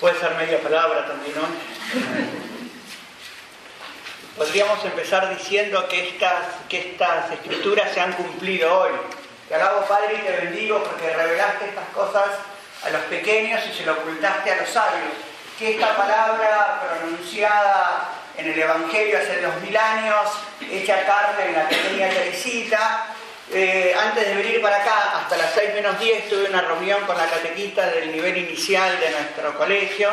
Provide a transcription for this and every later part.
Puede ser media palabra también, ¿no? Podríamos empezar diciendo que estas, que estas escrituras se han cumplido hoy. Te alabo, Padre, y te bendigo porque revelaste estas cosas a los pequeños y se lo ocultaste a los sabios. Que esta palabra pronunciada en el Evangelio hace dos mil años, hecha carne en la pequeña Teresita, eh, antes de venir para acá, hasta las 6 menos 10, tuve una reunión con la catequista del nivel inicial de nuestro colegio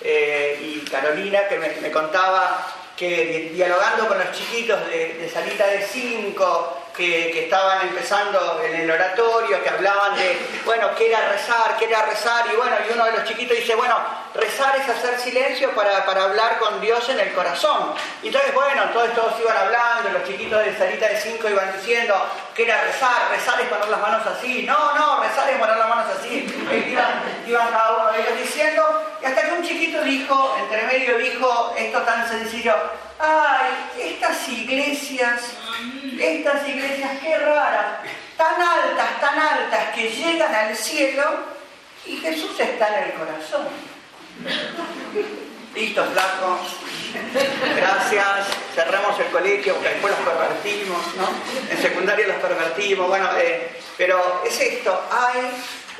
eh, y Carolina que me, contaba que dialogando con los chiquitos de, salita de 5, que, estaban empezando en el oratorio, que hablaban de, bueno, qué era rezar, qué era rezar, y bueno, y uno de los chiquitos dice, bueno, rezar es hacer silencio para, hablar con Dios en el corazón. Entonces, bueno, todos, todos iban hablando, los chiquitos de salita de cinco iban diciendo, ¿qué era rezar? Rezar es poner las manos así. No, no, rezar es poner las manos así. Iban, iban cada uno de ellos diciendo, y hasta que un chiquito dijo, entre medio dijo esto tan sencillo, ay, estas iglesias, estas iglesias qué raras, tan altas, tan altas que llegan al cielo y Jesús está en el corazón. Listo, flaco. Gracias. Cerramos el colegio porque después los pervertimos, ¿no? En secundaria los pervertimos. Bueno, eh, pero es esto. Hay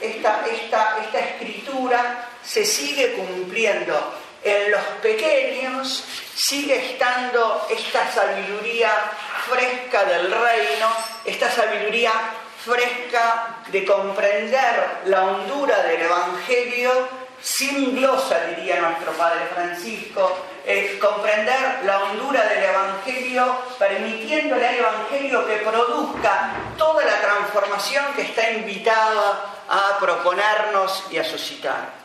esta, esta, esta escritura se sigue cumpliendo. En los pequeños sigue estando esta sabiduría fresca del reino, esta sabiduría fresca de comprender la hondura del Evangelio sin glosa, diría nuestro Padre Francisco, es comprender la hondura del Evangelio, permitiéndole al Evangelio que produzca toda la transformación que está invitada a proponernos y a suscitar.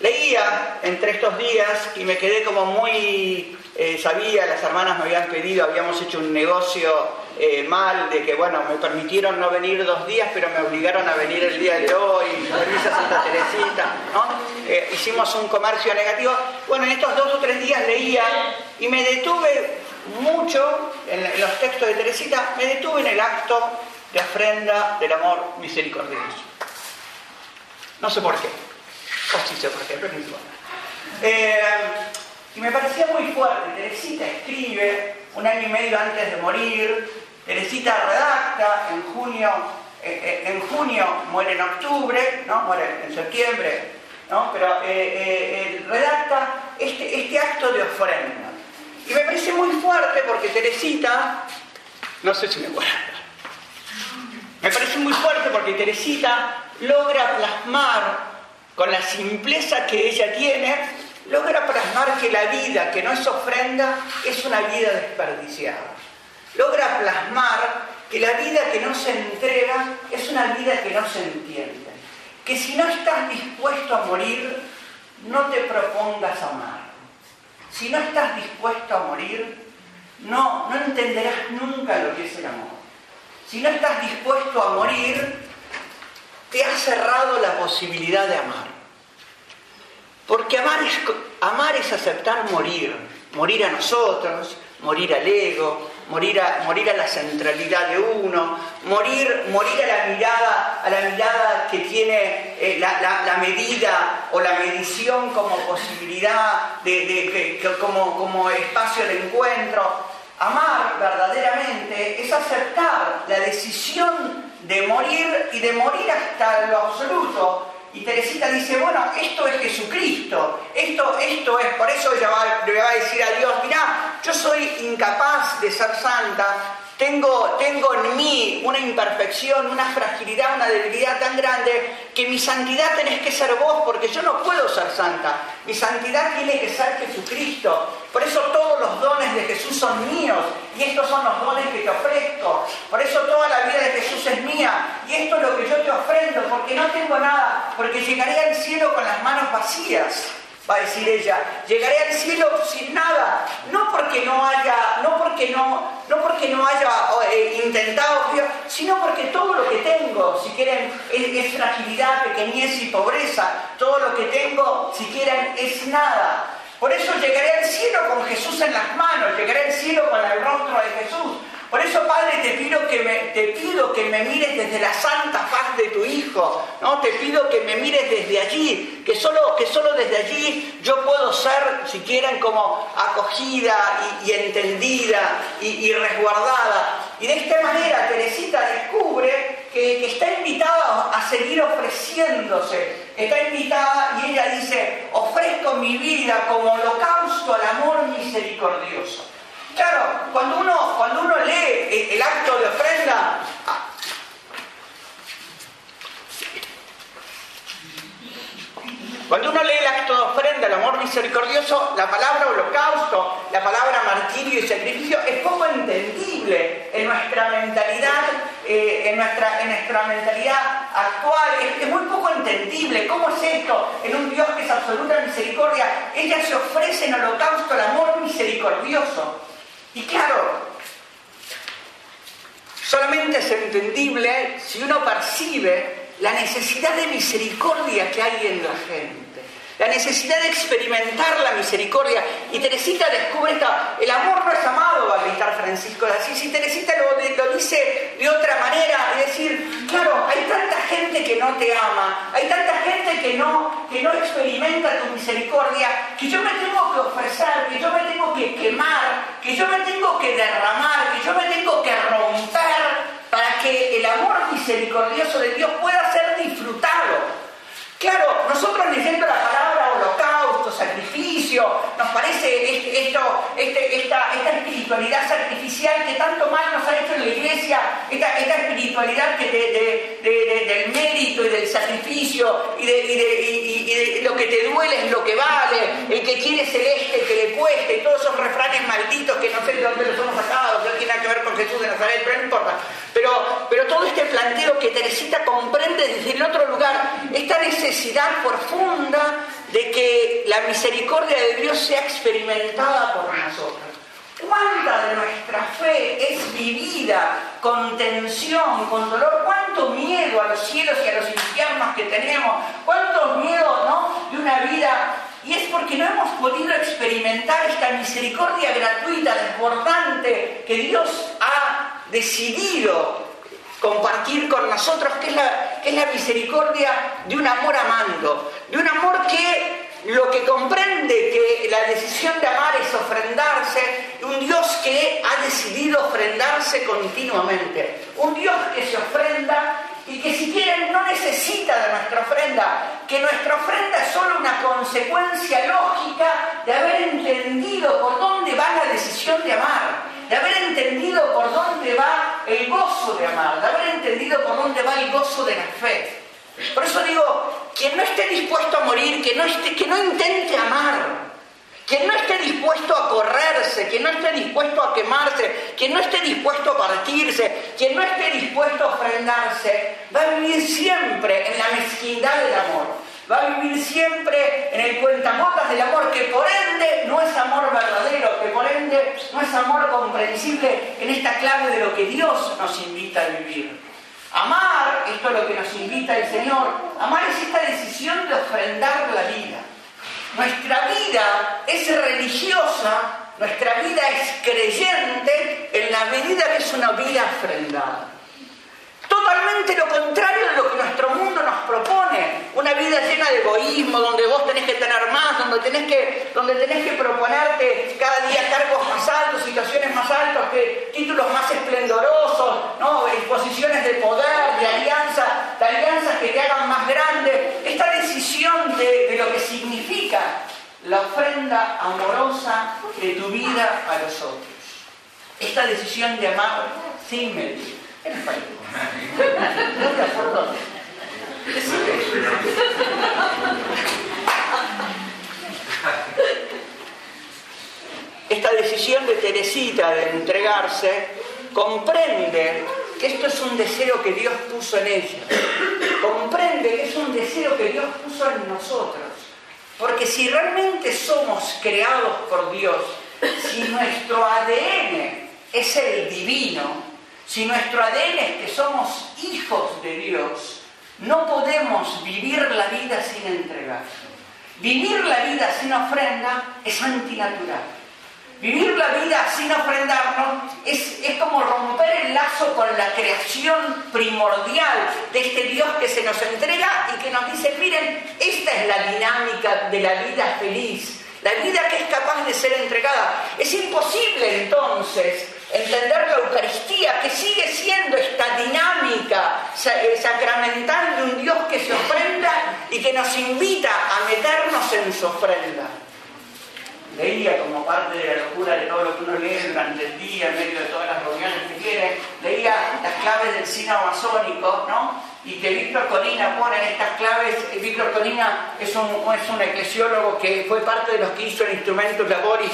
Leía entre estos días y me quedé como muy, eh, sabía, las hermanas me habían pedido, habíamos hecho un negocio eh, mal de que, bueno, me permitieron no venir dos días, pero me obligaron a venir el día de hoy, permiso a Santa Teresita, ¿no? Eh, hicimos un comercio negativo. Bueno, en estos dos o tres días leía y me detuve mucho en los textos de Teresita, me detuve en el acto de ofrenda del amor misericordioso. No sé por qué. O sí sé por qué, pero no importa. Eh, y me parecía muy fuerte. Teresita escribe un año y medio antes de morir. Teresita redacta en junio, eh, eh, en junio muere en octubre, ¿no? muere en septiembre, ¿no? pero redacta este, este acto de ofrenda. Y me parece muy fuerte porque Teresita, no sé si me acuerdo, me parece muy fuerte porque Teresita logra plasmar con la simpleza que ella tiene, logra plasmar que la vida que no es ofrenda es una vida desperdiciada. Logra plasmar que la vida que no se entrega es una vida que no se entiende. Que si no estás dispuesto a morir, no te propongas amar. Si no estás dispuesto a morir, no, no entenderás nunca lo que es el amor. Si no estás dispuesto a morir, te ha cerrado la posibilidad de amar. Porque amar es, amar es aceptar morir, morir a nosotros, morir al ego, morir a, morir a la centralidad de uno, morir, morir a la mirada, a la mirada que tiene eh, la, medida o la medición como posibilidad, de, como, como espacio de encuentro. Amar verdaderamente es aceptar la decisión de morir y de morir hasta lo absoluto. Y Teresita dice, bueno, esto es Jesucristo, esto, esto es, por eso ella le va a decir a Dios, mirá, yo soy incapaz de ser santa, tengo, tengo en mí una imperfección, una fragilidad, una debilidad tan grande que mi santidad tenés que ser vos porque yo no puedo ser santa. Mi santidad tiene que ser Jesucristo. Por eso todos los dones de Jesús son míos y estos son los dones que te ofrezco. Por eso toda la vida de Jesús es mía y esto es lo que yo te ofrendo porque no tengo nada, porque llegaré al cielo con las manos vacías va a decir ella, llegaré al cielo sin nada, no porque no haya, no porque no, no porque no haya eh, intentado, sino porque todo lo que tengo, si quieren, es, fragilidad, pequeñez y pobreza, todo lo que tengo, si quieren, es nada. Por eso llegaré al cielo con Jesús en las manos, llegaré al cielo con el rostro de Jesús, Por eso, Padre, te pido que me, te pido que me mires desde la santa faz de tu Hijo, ¿no? Te pido que me mires desde allí, que solo, que solo desde allí yo puedo ser, si quieren, como acogida y, entendida y, resguardada. Y de esta manera Teresita descubre que, que, está invitada a seguir ofreciéndose. Está invitada y ella dice, ofrezco mi vida como holocausto al amor misericordioso. Claro, cuando uno, cuando uno lee el, acto de ofrenda, Cuando uno lee el acto de ofrenda, el amor misericordioso, la palabra holocausto, la palabra martirio y sacrificio es poco entendible en nuestra mentalidad, eh, en, nuestra, en nuestra mentalidad actual. Es, muy poco entendible. ¿Cómo es esto? En un Dios que es absoluta misericordia, ella se ofrece en holocausto al amor misericordioso. Y claro, solamente es entendible si uno percibe la necesidad de misericordia que hay en la gente la necesidad de experimentar la misericordia. Y Teresita descubre esto, el amor no es amado, va a gritar Francisco de Asís. Y Teresita lo, lo dice de otra manera, es decir, claro, que no te ama, hay tanta gente que no, que no experimenta tu misericordia, que yo me tengo que ofrecer, que yo me tengo que quemar, que yo me tengo que derramar, que yo me tengo que romper para que el amor misericordioso de Dios pueda ser disfrutado. Claro, nosotros leyendo la palabra holocausto, sacrificio, nos parece esto, este, esta, esta, espiritualidad sacrificial que tanto mal nos ha hecho en la iglesia, esta, espiritualidad que del mérito y del sacrificio y de, lo que te duele es lo que vale, el que quiere celeste que le cueste, y todos esos refranes malditos que no sé de dónde los hemos sacado, que no tienen nada que ver con Jesús de Nazaret, pero no importa. Pero, pero todo este planteo que Teresita comprende desde el otro lugar, esta necesidad profunda de que la misericordia de Dios sea experimentada por nosotros. ¿Cuánta de nuestra fe es vivida con tensión, con dolor? ¿Cuánto miedo a los cielos y a los infiernos que tenemos? ¿Cuánto miedo ¿no? de una vida? Y es porque no hemos podido experimentar esta misericordia gratuita, desbordante, que Dios ha decidido compartir con nosotros, que es, la, que es la misericordia de un amor amando, de un amor que lo que comprende que la decisión de amar es ofrendarse, un Dios que ha decidido ofrendarse continuamente, un Dios que se ofrenda y que si quieren no necesita de nuestra ofrenda, que nuestra ofrenda es solo una consecuencia lógica de haber entendido por dónde va la decisión de amar, de haber entendido por dónde va el gozo de amar, de haber entendido por dónde va el gozo de la fe. Por eso digo, quien no esté dispuesto a morir, que no, esté, que no intente amar, quien no esté dispuesto a correrse, quien no esté dispuesto a quemarse, quien no esté dispuesto a partirse, quien no esté dispuesto a ofrendarse, va a vivir siempre en la mezquindad del amor. Va a vivir siempre en el cuentamotas del amor, que por ende no es amor verdadero, que por ende no es amor comprensible en esta clave de lo que Dios nos invita a vivir. Amar, esto es lo que nos invita el Señor, amar es esta decisión de ofrendar la vida. Nuestra vida es religiosa, nuestra vida es creyente en la medida que es una vida ofrendada. Totalmente lo contrario de lo que nuestro mundo nos propone. Una vida llena de egoísmo, donde vos tenés que tener más, donde tenés que, donde tenés que proponerte cada día cargos más altos, situaciones más altas, que, títulos más esplendorosos, ¿no? posiciones de poder, de alianza, de alianzas que te hagan más grande. Esta decisión de, de lo que significa la ofrenda amorosa de tu vida a los otros. Esta decisión de amar sin medir. Esta decisión de Teresita de entregarse comprende que esto es un deseo que Dios puso en ella. Comprende que es un deseo que Dios puso en nosotros. Porque si realmente somos creados por Dios, si nuestro ADN es el divino, si nuestro ADN es que somos hijos de Dios, no podemos vivir la vida sin entregar. Vivir la vida sin ofrenda es antinatural. Vivir la vida sin ofrendarnos es, es, como romper el lazo con la creación primordial de este Dios que se nos entrega y que nos dice, miren, esta es la dinámica de la vida feliz, la vida que es capaz de ser entregada. Es imposible entonces entender la Eucaristía, que sigue siendo esta dinámica eh, sacramental de un Dios que se ofrenda y que nos invita a meternos en su ofrenda leía como parte de la locura de todo lo que uno lee durante el día, en medio de todas las reuniones que quiere, leía las claves del cine amazónico, ¿no? Y que Víctor Colina pone en estas claves, Víctor Colina es un, es un eclesiólogo que fue parte de los que hizo el instrumento laboris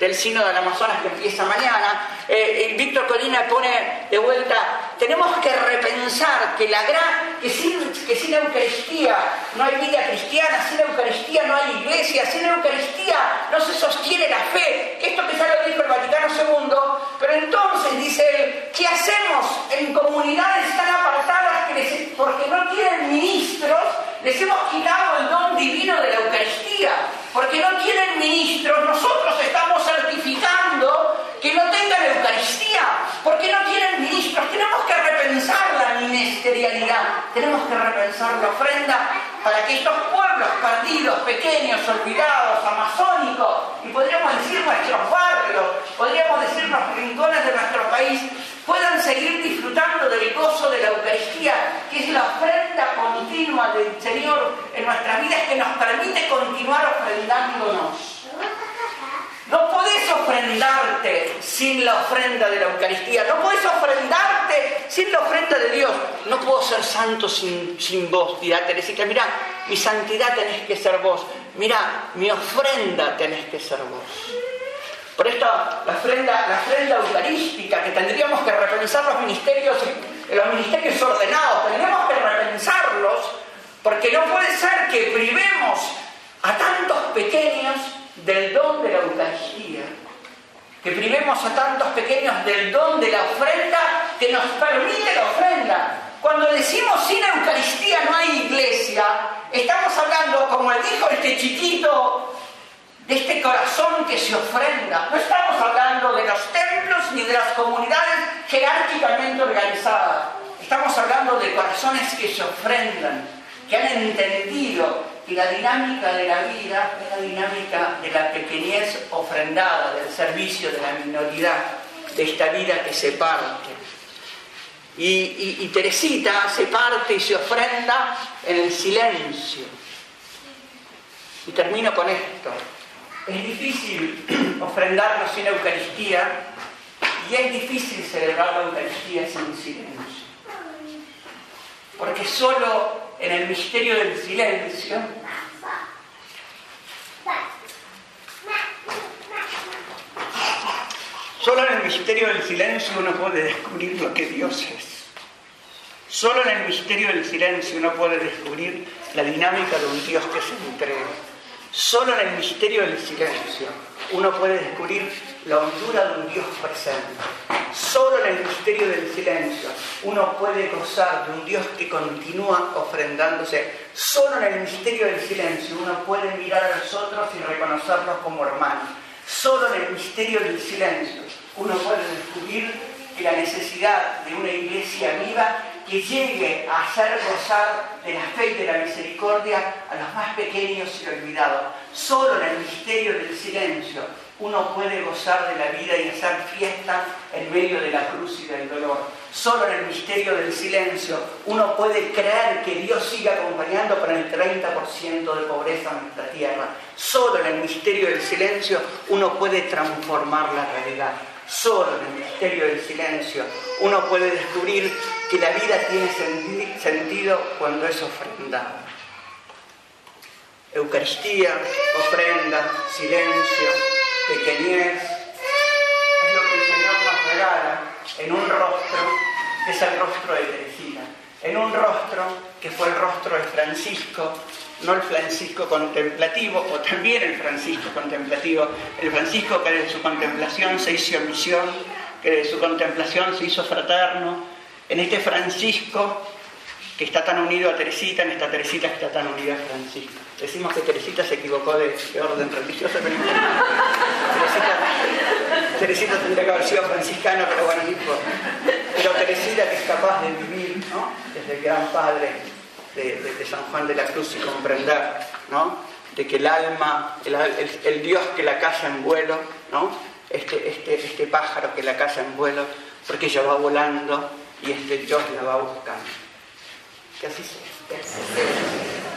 del Sino del Amazonas que empieza mañana. Eh, Víctor Colina pone de vuelta, tenemos que repensar que la gran, que sin, que sin Eucaristía no hay vida cristiana, sin Eucaristía no hay iglesia, sin Eucaristía no se sostiene la fe. Esto que ya lo dijo el Vaticano II, pero entonces dice él, ¿qué hacemos en comunidades tan apartadas que porque no tienen ministros? Les hemos quitado el don divino de la Eucaristía, porque no tienen ministros, nosotros estamos certificando que no tengan Eucaristía, porque no tienen ministros. Tenemos que repensar la ministerialidad, tenemos que repensar la ofrenda para que estos pueblos perdidos, pequeños, olvidados, amazónicos, y podríamos decir nuestros barrios, podríamos decir los rincones de nuestro país, puedan seguir disfrutando del gozo de la Eucaristía, que es la ofrenda continua del Señor en nuestras vidas que nos permite continuar ofrendándonos. Ofrendarte sin la ofrenda de la Eucaristía. No podés ofrendarte sin la ofrenda de Dios. No puedo ser santo sin, sin vos, dirá Teresita. Mira, mi santidad tenés que ser vos. Mira, mi ofrenda tenés que ser vos. Por esto, la ofrenda, la ofrenda eucarística, que tendríamos que repensar los ministerios, los ministerios ordenados, tendríamos que repensarlos, porque no puede ser que privemos a tantos pequeños del don de la Eucaristía, que privemos a tantos pequeños del don de la ofrenda que nos permite la ofrenda. Cuando decimos sin Eucaristía no hay iglesia, estamos hablando, como dijo este chiquito, de este corazón que se ofrenda. No estamos hablando de los templos ni de las comunidades jerárquicamente organizadas. Estamos hablando de corazones que se ofrendan, que han entendido y la dinámica de la vida es la dinámica de la pequeñez ofrendada, del servicio de la minoridad, de esta vida que se parte. Y, Teresita se parte y se ofrenda en el silencio. Y termino con esto. Es difícil ofrendarnos sin Eucaristía y es difícil celebrar la Eucaristía sin silencio. Porque solo en el misterio del silencio, solo en el misterio del silencio uno puede descubrir lo que Dios es. Solo en el misterio del silencio uno puede descubrir la dinámica de un Dios que se entrega. Solo en el misterio del silencio uno puede descubrir la hondura de un Dios presente. Solo en el misterio del silencio uno puede gozar de un Dios que continúa ofrendándose. Solo en el misterio del silencio uno puede mirar a los otros y reconocerlos como hermanos. Solo en el misterio del silencio uno puede descubrir que la necesidad de una iglesia viva que llegue a hacer gozar de la fe y de la misericordia a los más pequeños y olvidados. Solo en el misterio del silencio uno puede gozar de la vida y hacer fiesta en medio de la cruz y del dolor. Solo en el misterio del silencio uno puede creer que Dios sigue acompañando con el 30% de pobreza en nuestra tierra. Solo en el misterio del silencio uno puede transformar la realidad. Solo en el misterio del silencio uno puede descubrir que la vida tiene sentido cuando es ofrendada. Eucaristía, ofrenda, silencio, pequeñez, es lo que el Señor nos regala en un rostro que es el rostro de Teresina, en un rostro que fue el rostro de Francisco, no el Francisco contemplativo, o también el Francisco contemplativo, el Francisco que de su contemplación se hizo misión, que de su contemplación se hizo fraterno, en este Francisco que está tan unido a Teresita, en esta Teresita que está tan unida a Francisco. Decimos que Teresita se equivocó de, orden religioso, pero Teresita, Teresita tendría que haber sido franciscana, pero bueno, Pero Teresita que es capaz de vivir, ¿no? Desde el gran padre de, San Juan de la Cruz y comprender, ¿no? De que el alma, el, Dios que la caza en vuelo, ¿no? Este, este, este pájaro que la caza en vuelo, porque ella va volando y este Dios la va buscando. Que así sea.